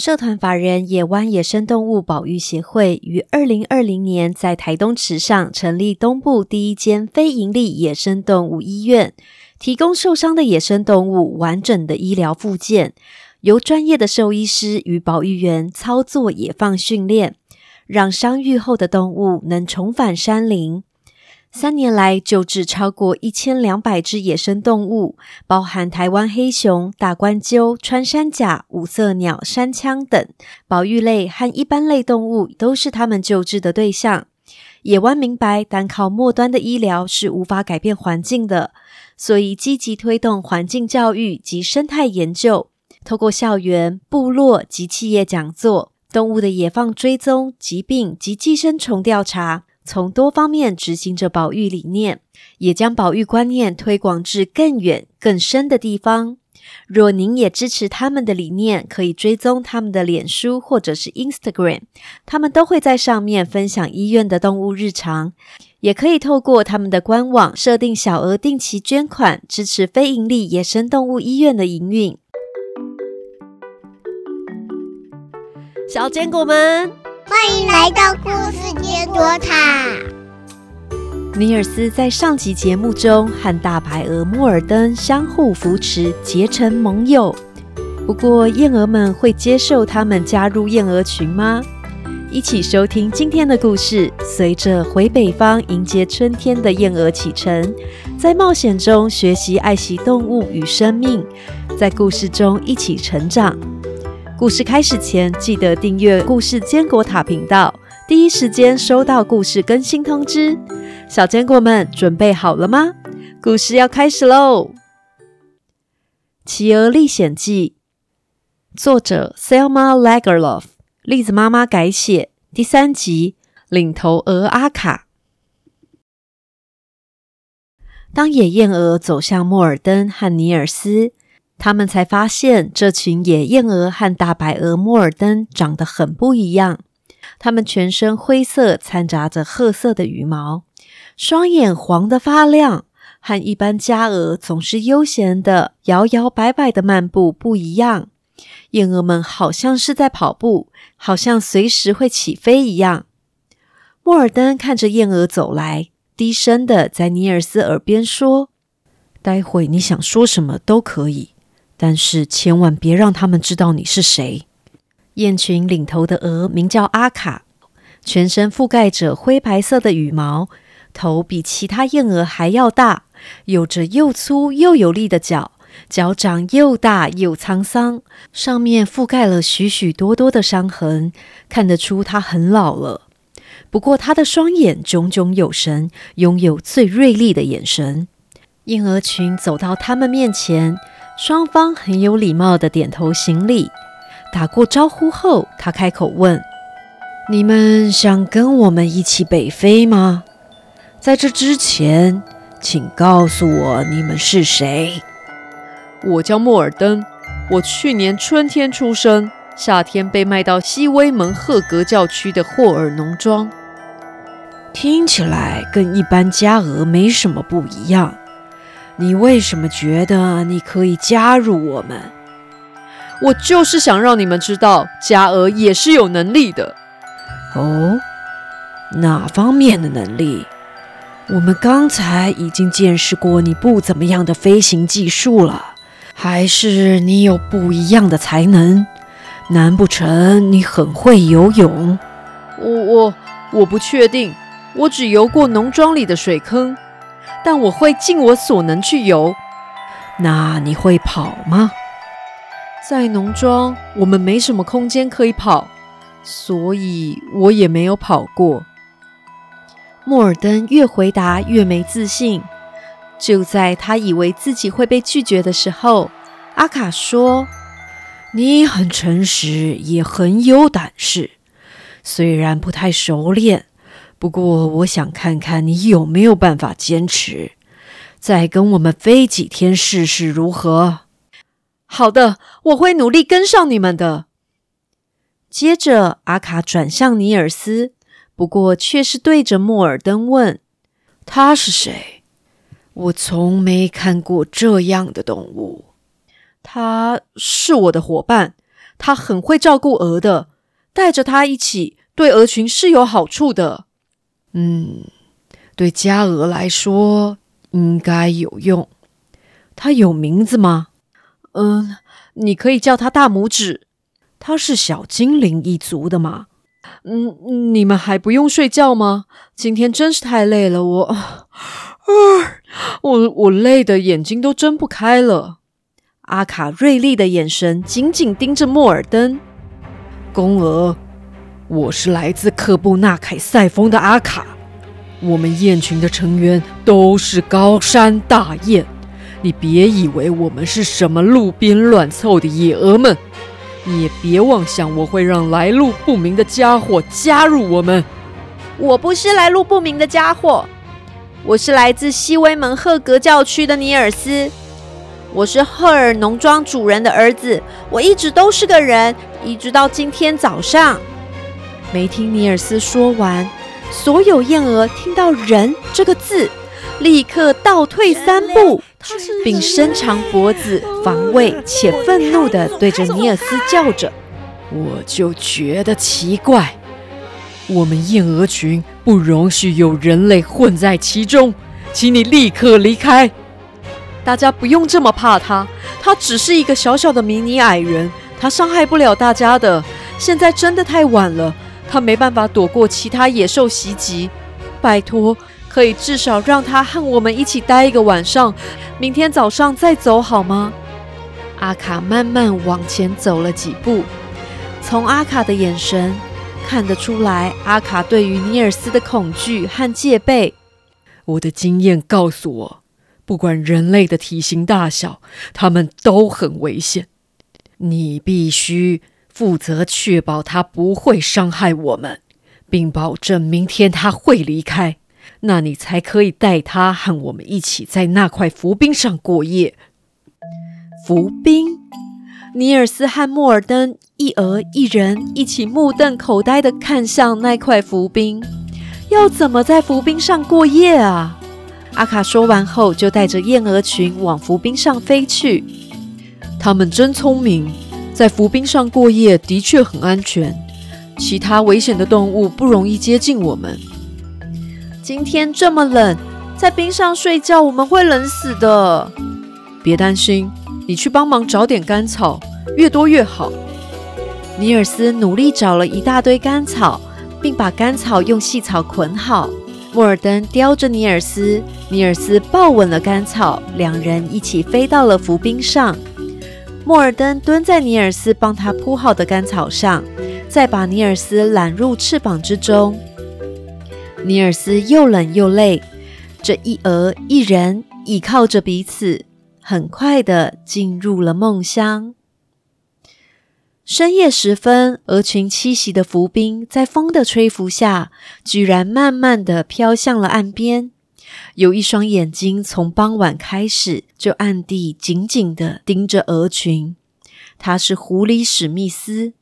社团法人野湾野生动物保育协会于二零二零年在台东池上成立东部第一间非营利野生动物医院，提供受伤的野生动物完整的医疗附件，由专业的兽医师与保育员操作野放训练，让伤愈后的动物能重返山林。三年来，救治超过一千两百只野生动物，包含台湾黑熊、大冠鸠、穿山甲、五色鸟、山羌等保育类和一般类动物，都是他们救治的对象。野湾明白，单靠末端的医疗是无法改变环境的，所以积极推动环境教育及生态研究，透过校园、部落及企业讲座、动物的野放追踪、疾病及寄生虫调查。从多方面执行着保育理念，也将保育观念推广至更远、更深的地方。若您也支持他们的理念，可以追踪他们的脸书或者是 Instagram，他们都会在上面分享医院的动物日常。也可以透过他们的官网设定小额定期捐款，支持非营利野生动物医院的营运。小坚果们。欢迎来到故事杰多塔。尼尔斯在上集节目中和大白鹅莫尔登相互扶持，结成盟友。不过，燕鹅们会接受他们加入燕鹅群吗？一起收听今天的故事。随着回北方迎接春天的燕鹅启程，在冒险中学习爱惜动物与生命，在故事中一起成长。故事开始前，记得订阅“故事坚果塔”频道，第一时间收到故事更新通知。小坚果们准备好了吗？故事要开始喽！《企鹅历险记》作者 Selma Lagerlof，栗子妈妈改写，第三集领头鹅阿卡。当野燕鹅走向莫尔登和尼尔斯。他们才发现，这群野燕鹅和大白鹅莫尔登长得很不一样。它们全身灰色，掺杂着褐色的羽毛，双眼黄得发亮，和一般家鹅总是悠闲的摇摇摆摆的漫步不一样。燕鹅们好像是在跑步，好像随时会起飞一样。莫尔登看着燕鹅走来，低声的在尼尔斯耳边说：“待会你想说什么都可以。”但是千万别让他们知道你是谁。雁群领头的鹅名叫阿卡，全身覆盖着灰白色的羽毛，头比其他燕鹅还要大，有着又粗又有力的脚，脚掌又大又沧桑，上面覆盖了许许多多的伤痕，看得出它很老了。不过它的双眼炯炯有神，拥有最锐利的眼神。燕鹅群走到他们面前。双方很有礼貌的点头行礼，打过招呼后，他开口问：“你们想跟我们一起北飞吗？在这之前，请告诉我你们是谁。”“我叫莫尔登，我去年春天出生，夏天被卖到西威门赫格教区的霍尔农庄。听起来跟一般家鹅没什么不一样。”你为什么觉得你可以加入我们？我就是想让你们知道，加鹅也是有能力的。哦，哪方面的能力？我们刚才已经见识过你不怎么样的飞行技术了，还是你有不一样的才能？难不成你很会游泳？我我我不确定，我只游过农庄里的水坑。但我会尽我所能去游。那你会跑吗？在农庄，我们没什么空间可以跑，所以我也没有跑过。莫尔登越回答越没自信。就在他以为自己会被拒绝的时候，阿卡说：“你很诚实，也很有胆识，虽然不太熟练。”不过，我想看看你有没有办法坚持，再跟我们飞几天试试如何？好的，我会努力跟上你们的。接着，阿卡转向尼尔斯，不过却是对着莫尔登问：“他是谁？我从没看过这样的动物。”他是我的伙伴，他很会照顾鹅的，带着他一起对鹅群是有好处的。嗯，对家鹅来说应该有用。它有名字吗？嗯，你可以叫他大拇指。他是小精灵一族的吗？嗯，你们还不用睡觉吗？今天真是太累了，我，啊，我我累的眼睛都睁不开了。阿卡锐利的眼神紧紧盯着莫尔登。公鹅，我是来自克布纳凯塞峰的阿卡。我们雁群的成员都是高山大雁。你别以为我们是什么路边乱凑的野鹅们。你也别妄想我会让来路不明的家伙加入我们。我不是来路不明的家伙，我是来自西威门赫格教区的尼尔斯。我是赫尔农庄主人的儿子，我一直都是个人，一直到今天早上。没听尼尔斯说完，所有燕鹅听到“人”这个字，立刻倒退三步。并伸长脖子，防卫且愤怒地对着尼尔斯叫着：“我就觉得奇怪，我们燕鹅群不容许有人类混在其中，请你立刻离开。大家不用这么怕他，他只是一个小小的迷你矮人，他伤害不了大家的。现在真的太晚了，他没办法躲过其他野兽袭击。拜托。”可以至少让他和我们一起待一个晚上，明天早上再走好吗？阿卡慢慢往前走了几步，从阿卡的眼神看得出来，阿卡对于尼尔斯的恐惧和戒备。我的经验告诉我，不管人类的体型大小，他们都很危险。你必须负责确保他不会伤害我们，并保证明天他会离开。那你才可以带他和我们一起在那块浮冰上过夜。浮冰，尼尔斯和莫尔登一鹅一人一起目瞪口呆地看向那块浮冰。要怎么在浮冰上过夜啊？阿卡说完后，就带着燕鹅群往浮冰上飞去。他们真聪明，在浮冰上过夜的确很安全，其他危险的动物不容易接近我们。今天这么冷，在冰上睡觉我们会冷死的。别担心，你去帮忙找点干草，越多越好。尼尔斯努力找了一大堆干草，并把干草用细草捆好。莫尔登叼着尼尔斯，尼尔斯抱稳了干草，两人一起飞到了浮冰上。莫尔登蹲在尼尔斯帮他铺好的干草上，再把尼尔斯揽入翅膀之中。尼尔斯又冷又累，这一鹅一人倚靠着彼此，很快的进入了梦乡。深夜时分，鹅群栖息的浮冰在风的吹拂下，居然慢慢的飘向了岸边。有一双眼睛从傍晚开始就暗地紧紧的盯着鹅群，它是狐狸史密斯。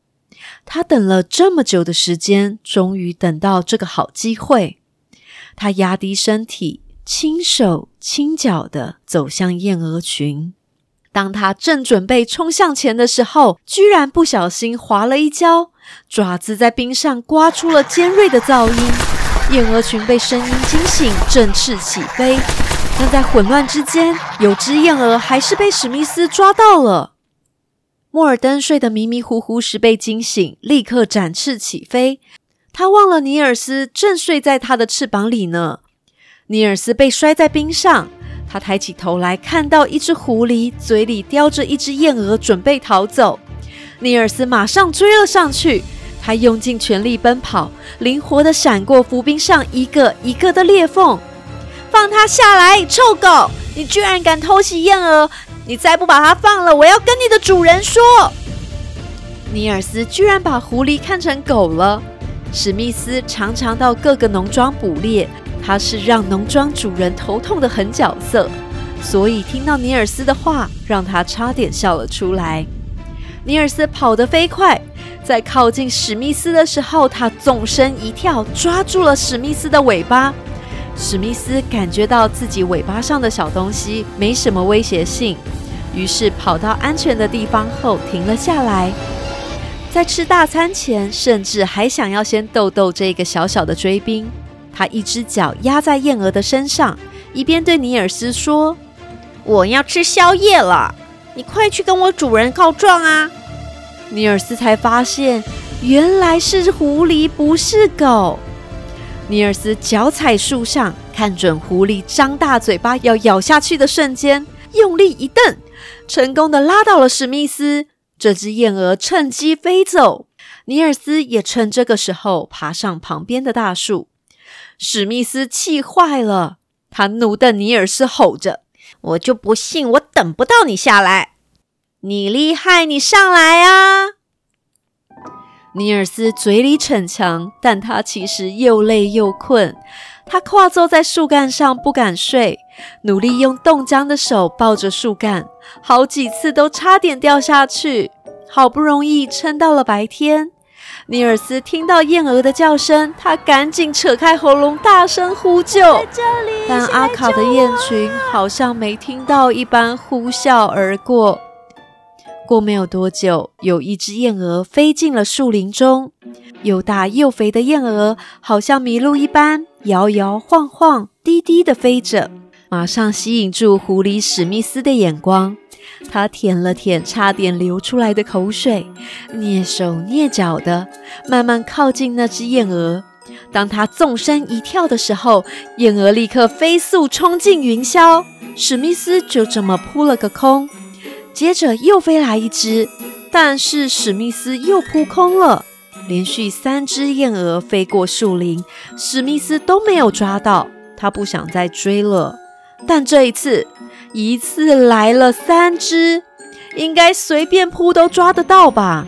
他等了这么久的时间，终于等到这个好机会。他压低身体，轻手轻脚的走向燕鹅群。当他正准备冲向前的时候，居然不小心滑了一跤，爪子在冰上刮出了尖锐的噪音。燕鹅群被声音惊醒，振翅起飞。但在混乱之间，有只燕鹅还是被史密斯抓到了。莫尔登睡得迷迷糊糊时被惊醒，立刻展翅起飞。他忘了尼尔斯正睡在他的翅膀里呢。尼尔斯被摔在冰上，他抬起头来看到一只狐狸嘴里叼着一只燕鹅，准备逃走。尼尔斯马上追了上去，他用尽全力奔跑，灵活地闪过浮冰上一个一个的裂缝。放他下来，臭狗！你居然敢偷袭燕鹅！你再不把它放了，我要跟你的主人说。尼尔斯居然把狐狸看成狗了。史密斯常常到各个农庄捕猎，他是让农庄主人头痛的狠角色，所以听到尼尔斯的话，让他差点笑了出来。尼尔斯跑得飞快，在靠近史密斯的时候，他纵身一跳，抓住了史密斯的尾巴。史密斯感觉到自己尾巴上的小东西没什么威胁性，于是跑到安全的地方后停了下来。在吃大餐前，甚至还想要先逗逗这个小小的追兵。他一只脚压在燕鹅的身上，一边对尼尔斯说：“我要吃宵夜了，你快去跟我主人告状啊！”尼尔斯才发现，原来是狐狸，不是狗。尼尔斯脚踩树上，看准狐狸张大嘴巴要咬下去的瞬间，用力一蹬，成功的拉到了史密斯。这只燕鹅趁机飞走，尼尔斯也趁这个时候爬上旁边的大树。史密斯气坏了，他怒瞪尼尔斯，吼着：“我就不信我等不到你下来！你厉害，你上来啊！”尼尔斯嘴里逞强，但他其实又累又困。他跨坐在树干上，不敢睡，努力用冻僵的手抱着树干，好几次都差点掉下去。好不容易撑到了白天，尼尔斯听到燕鹅的叫声，他赶紧扯开喉咙，大声呼救。但阿卡的雁群好像没听到一般，呼啸而过。过没有多久，有一只燕鹅飞进了树林中。又大又肥的燕鹅，好像麋鹿一般，摇摇晃晃、低低的飞着，马上吸引住狐狸史密斯的眼光。他舔了舔差点流出来的口水，蹑手蹑脚的慢慢靠近那只燕鹅。当他纵身一跳的时候，燕鹅立刻飞速冲进云霄，史密斯就这么扑了个空。接着又飞来一只，但是史密斯又扑空了。连续三只燕鹅飞过树林，史密斯都没有抓到。他不想再追了，但这一次，一次来了三只，应该随便扑都抓得到吧？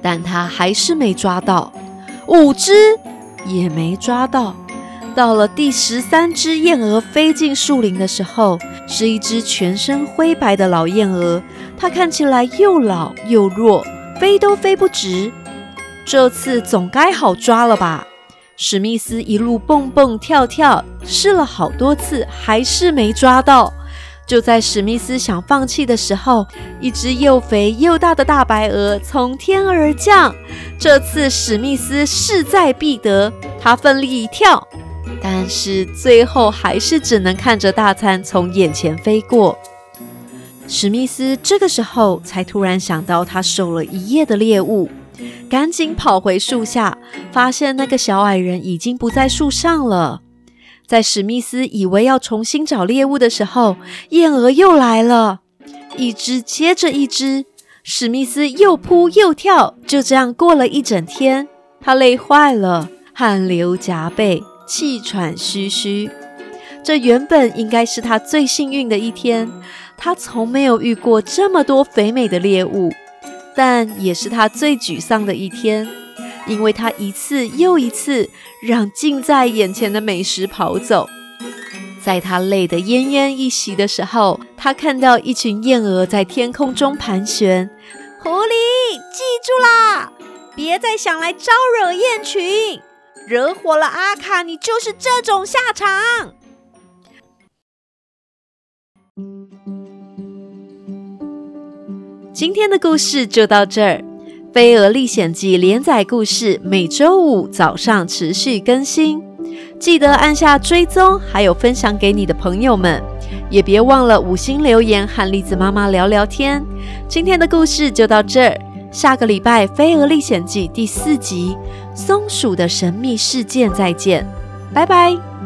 但他还是没抓到，五只也没抓到。到了第十三只燕鹅飞进树林的时候，是一只全身灰白的老燕鹅。它看起来又老又弱，飞都飞不直。这次总该好抓了吧？史密斯一路蹦蹦跳跳，试了好多次，还是没抓到。就在史密斯想放弃的时候，一只又肥又大的大白鹅从天而降。这次史密斯势在必得，他奋力一跳。但是最后还是只能看着大餐从眼前飞过。史密斯这个时候才突然想到，他守了一夜的猎物，赶紧跑回树下，发现那个小矮人已经不在树上了。在史密斯以为要重新找猎物的时候，燕鹅又来了，一只接着一只，史密斯又扑又跳，就这样过了一整天。他累坏了，汗流浃背。气喘吁吁，这原本应该是他最幸运的一天。他从没有遇过这么多肥美的猎物，但也是他最沮丧的一天，因为他一次又一次让近在眼前的美食跑走。在他累得奄奄一息的时候，他看到一群燕鹅在天空中盘旋。狐狸，记住啦，别再想来招惹雁群。惹火了阿卡，你就是这种下场。今天的故事就到这儿，《飞蛾历险记》连载故事每周五早上持续更新，记得按下追踪，还有分享给你的朋友们，也别忘了五星留言和栗子妈妈聊聊天。今天的故事就到这儿。下个礼拜《飞蛾历险记》第四集《松鼠的神秘事件》，再见，拜拜。